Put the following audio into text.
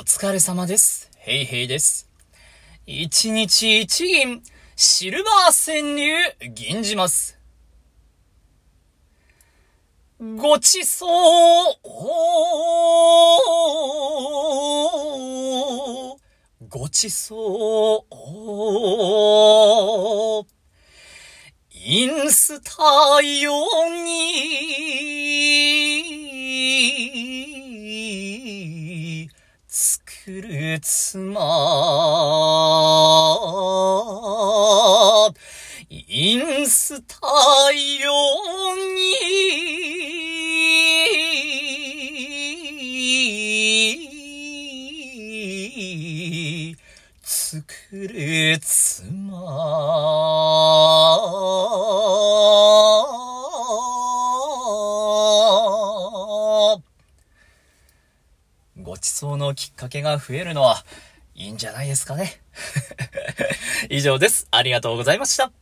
お疲れ様です。ヘイヘイです。一日一銀、シルバー潜入、銀じます。ごちそう、ごちそう、インスタ用に、作る妻、インスタ用に、作る妻。ごちそうのきっかけが増えるのは、いいんじゃないですかね。以上です。ありがとうございました。